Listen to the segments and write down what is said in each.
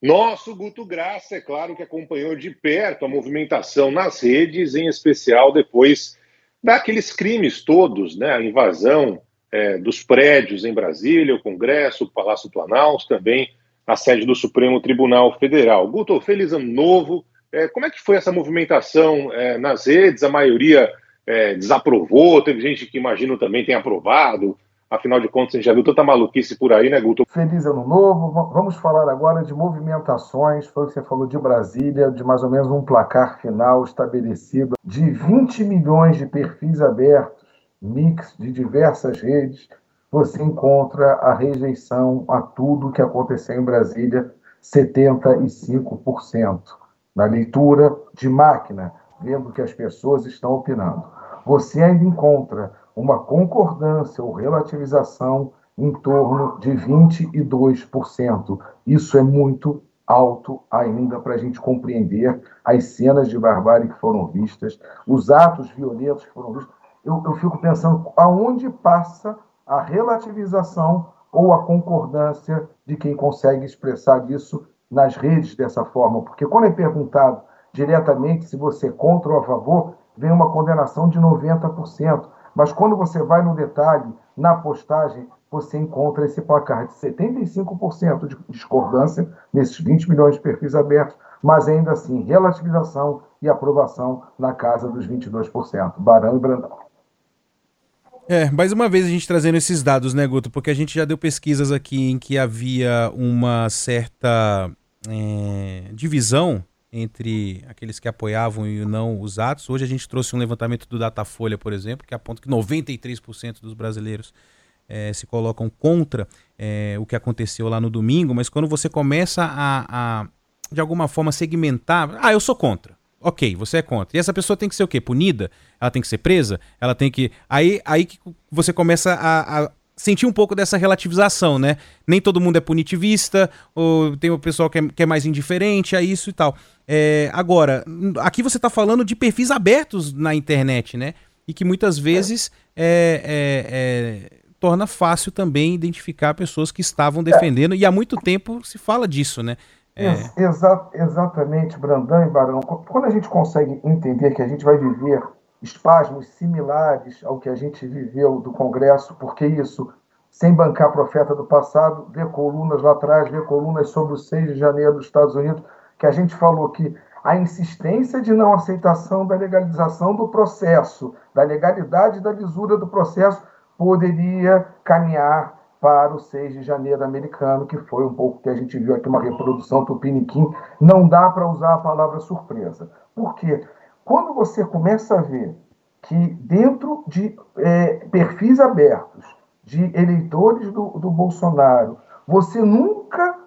Nosso Guto Graça, é claro que acompanhou de perto a movimentação nas redes, em especial depois daqueles crimes todos, né? A invasão é, dos prédios em Brasília, o Congresso, o Palácio Planalto, também a sede do Supremo Tribunal Federal. Guto, feliz ano novo. É, como é que foi essa movimentação é, nas redes? A maioria é, desaprovou, teve gente que imagino também tem aprovado. Afinal de contas, a gente já viu tanta maluquice por aí, né, Guto? Feliz ano novo. Vamos falar agora de movimentações. Foi o que você falou de Brasília, de mais ou menos um placar final estabelecido de 20 milhões de perfis abertos, mix de diversas redes. Você encontra a rejeição a tudo que aconteceu em Brasília, 75%. Na leitura de máquina, vendo que as pessoas estão opinando. Você ainda encontra uma concordância ou relativização em torno de 22%. Isso é muito alto ainda para a gente compreender as cenas de barbárie que foram vistas, os atos violentos que foram vistos. Eu, eu fico pensando aonde passa a relativização ou a concordância de quem consegue expressar isso nas redes dessa forma, porque quando é perguntado diretamente se você é contra ou a favor, vem uma condenação de 90%. Mas quando você vai no detalhe, na postagem, você encontra esse placar de 75% de discordância nesses 20 milhões de perfis abertos, mas ainda assim relativização e aprovação na casa dos 22%. Barão e Brandão. É, mais uma vez a gente trazendo esses dados, né, Guto? Porque a gente já deu pesquisas aqui em que havia uma certa é, divisão entre aqueles que apoiavam e não os atos. Hoje a gente trouxe um levantamento do Datafolha, por exemplo, que aponta que 93% dos brasileiros é, se colocam contra é, o que aconteceu lá no domingo, mas quando você começa a, a, de alguma forma, segmentar, ah, eu sou contra. Ok, você é contra. E essa pessoa tem que ser o quê? Punida? Ela tem que ser presa? Ela tem que. Aí, aí que você começa a, a sentir um pouco dessa relativização, né? Nem todo mundo é punitivista, ou tem o pessoal que é, que é mais indiferente a isso e tal. É, agora, aqui você está falando de perfis abertos na internet, né? E que muitas vezes é, é, é torna fácil também identificar pessoas que estavam defendendo, e há muito tempo se fala disso, né? É. Exa exatamente, Brandão e Barão. Quando a gente consegue entender que a gente vai viver espasmos similares ao que a gente viveu do Congresso, porque isso, sem bancar profeta do passado, ver colunas lá atrás, ver colunas sobre o 6 de janeiro dos Estados Unidos, que a gente falou que a insistência de não aceitação da legalização do processo, da legalidade da lisura do processo, poderia caminhar para o 6 de janeiro americano, que foi um pouco que a gente viu aqui, uma reprodução tupiniquim. Não dá para usar a palavra surpresa. Por quê? Quando você começa a ver que dentro de é, perfis abertos de eleitores do, do Bolsonaro, você nunca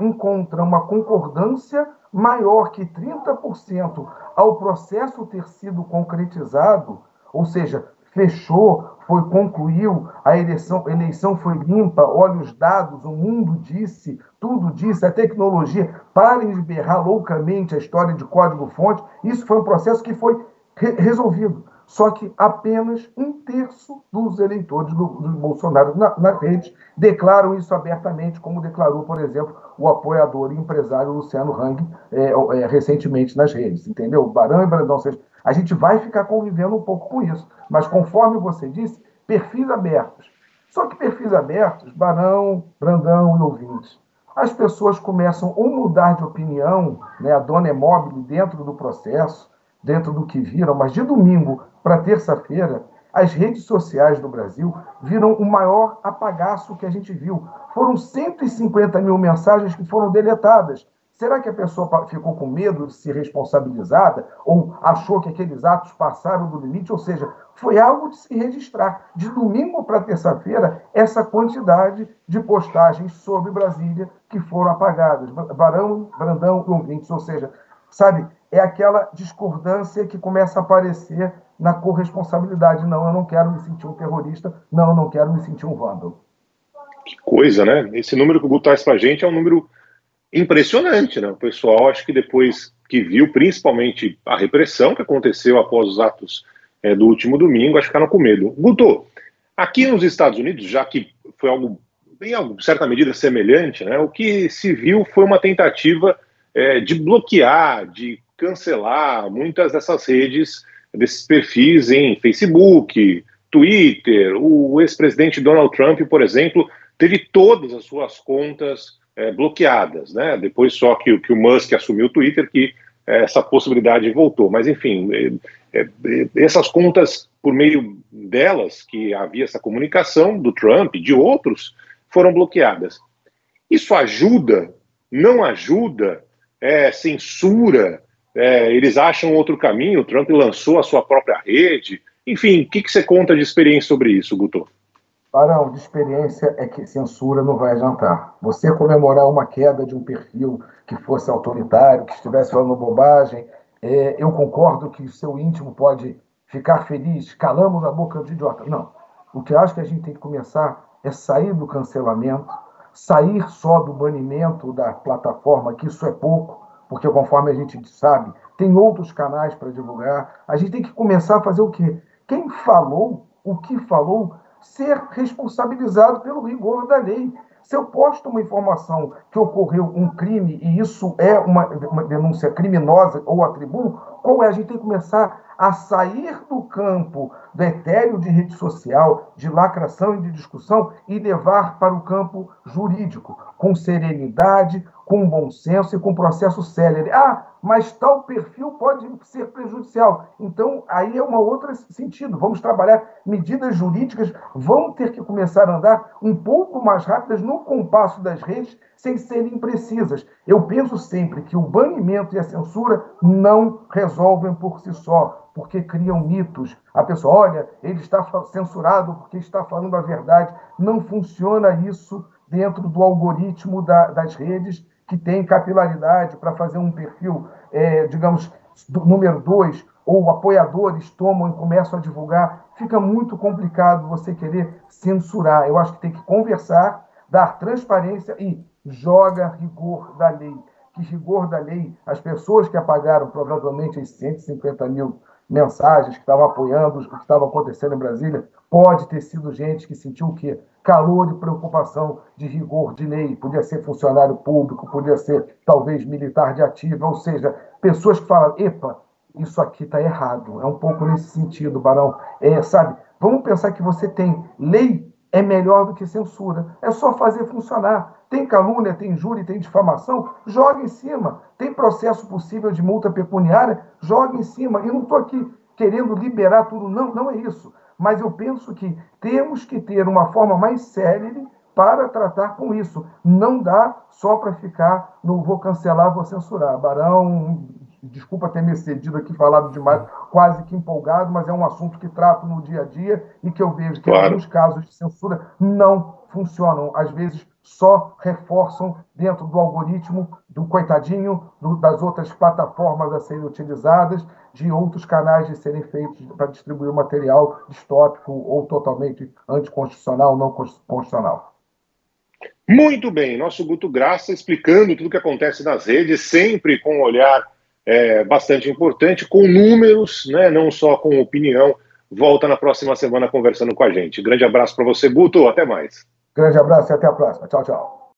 encontra uma concordância maior que 30% ao processo ter sido concretizado, ou seja, fechou, foi concluiu, a eleição, eleição foi limpa, olha os dados, o mundo disse, tudo disse, a tecnologia, parem de berrar loucamente a história de código-fonte, isso foi um processo que foi re resolvido. Só que apenas um terço dos eleitores do, do Bolsonaro na, na, rede declaram isso abertamente, como declarou, por exemplo, o apoiador e empresário Luciano Hang é, é, recentemente nas redes. Entendeu? Barão e Brandão, a gente vai ficar convivendo um pouco com isso. Mas, conforme você disse, perfis abertos. Só que perfis abertos, Barão, Brandão e ouvintes, as pessoas começam a mudar de opinião, né? a dona é móvel dentro do processo, dentro do que viram, mas de domingo para terça-feira, as redes sociais do Brasil viram o maior apagaço que a gente viu. Foram 150 mil mensagens que foram deletadas. Será que a pessoa ficou com medo de ser responsabilizada ou achou que aqueles atos passaram do limite? Ou seja, foi algo de se registrar. De domingo para terça-feira, essa quantidade de postagens sobre Brasília que foram apagadas. Barão, Brandão e ouvintes. Ou seja, sabe, é aquela discordância que começa a aparecer na corresponsabilidade. Não, eu não quero me sentir um terrorista. Não, eu não quero me sentir um vândalo. Que coisa, né? Esse número que o Guto traz para gente é um número impressionante, né? O pessoal, acho que depois que viu, principalmente a repressão que aconteceu após os atos é, do último domingo, acho que ficaram com medo. Guto, aqui nos Estados Unidos, já que foi algo, em certa medida, semelhante, né? O que se viu foi uma tentativa é, de bloquear, de cancelar muitas dessas redes, desses perfis em Facebook, Twitter. O ex-presidente Donald Trump, por exemplo, teve todas as suas contas é, bloqueadas, né? Depois só que, que o Musk assumiu o Twitter que é, essa possibilidade voltou. Mas enfim, é, é, essas contas por meio delas que havia essa comunicação do Trump, de outros, foram bloqueadas. Isso ajuda? Não ajuda? É, censura? É, eles acham outro caminho? O Trump lançou a sua própria rede? Enfim, o que, que você conta de experiência sobre isso, Guto? Barão, de experiência é que censura não vai adiantar. Você comemorar uma queda de um perfil que fosse autoritário, que estivesse falando bobagem, é, eu concordo que o seu íntimo pode ficar feliz, calamos a boca de idiota. Não. O que eu acho que a gente tem que começar é sair do cancelamento, sair só do banimento da plataforma, que isso é pouco, porque conforme a gente sabe, tem outros canais para divulgar. A gente tem que começar a fazer o quê? Quem falou, o que falou, ser responsabilizado pelo rigor da lei. Se eu posto uma informação que ocorreu um crime e isso é uma, uma denúncia criminosa ou atribuo, qual é? A gente tem que começar a sair do campo do etéreo de rede social, de lacração e de discussão e levar para o campo jurídico, com serenidade, com bom senso e com processo célere. Ah, mas tal perfil pode ser prejudicial. Então, aí é um outro sentido. Vamos trabalhar medidas jurídicas, vão ter que começar a andar um pouco mais rápidas no compasso das redes, sem serem imprecisas. Eu penso sempre que o banimento e a censura não resolvem por si só, porque criam mitos. A pessoa, olha, ele está censurado porque está falando a verdade. Não funciona isso dentro do algoritmo da, das redes que tem capilaridade para fazer um perfil, é, digamos, número dois, ou apoiadores tomam e começam a divulgar, fica muito complicado você querer censurar. Eu acho que tem que conversar, dar transparência e joga rigor da lei. Que rigor da lei, as pessoas que apagaram provavelmente as 150 mil mensagens que estavam apoiando o que estava acontecendo em Brasília, pode ter sido gente que sentiu o quê? Calor e preocupação de rigor de lei. Podia ser funcionário público, podia ser talvez militar de ativa, ou seja, pessoas que falam, epa, isso aqui está errado. É um pouco nesse sentido, Barão. É, sabe, vamos pensar que você tem lei é melhor do que censura. É só fazer funcionar. Tem calúnia, tem injúria, tem difamação, joga em cima. Tem processo possível de multa pecuniária, joga em cima. E não estou aqui querendo liberar tudo, não, não é isso. Mas eu penso que temos que ter uma forma mais célere para tratar com isso. Não dá só para ficar no vou cancelar, vou censurar. Barão, desculpa ter me excedido aqui, falado demais, quase que empolgado, mas é um assunto que trato no dia a dia e que eu vejo que claro. alguns casos de censura não funcionam. Às vezes só reforçam dentro do algoritmo do coitadinho, do, das outras plataformas a serem utilizadas, de outros canais de serem feitos para distribuir material distópico ou totalmente anticonstitucional, não constitucional. Muito bem, nosso Guto Graça explicando tudo o que acontece nas redes, sempre com um olhar é, bastante importante, com números, né, não só com opinião. Volta na próxima semana conversando com a gente. Grande abraço para você, Guto. Até mais. Grande abraço e até a próxima. Tchau, tchau.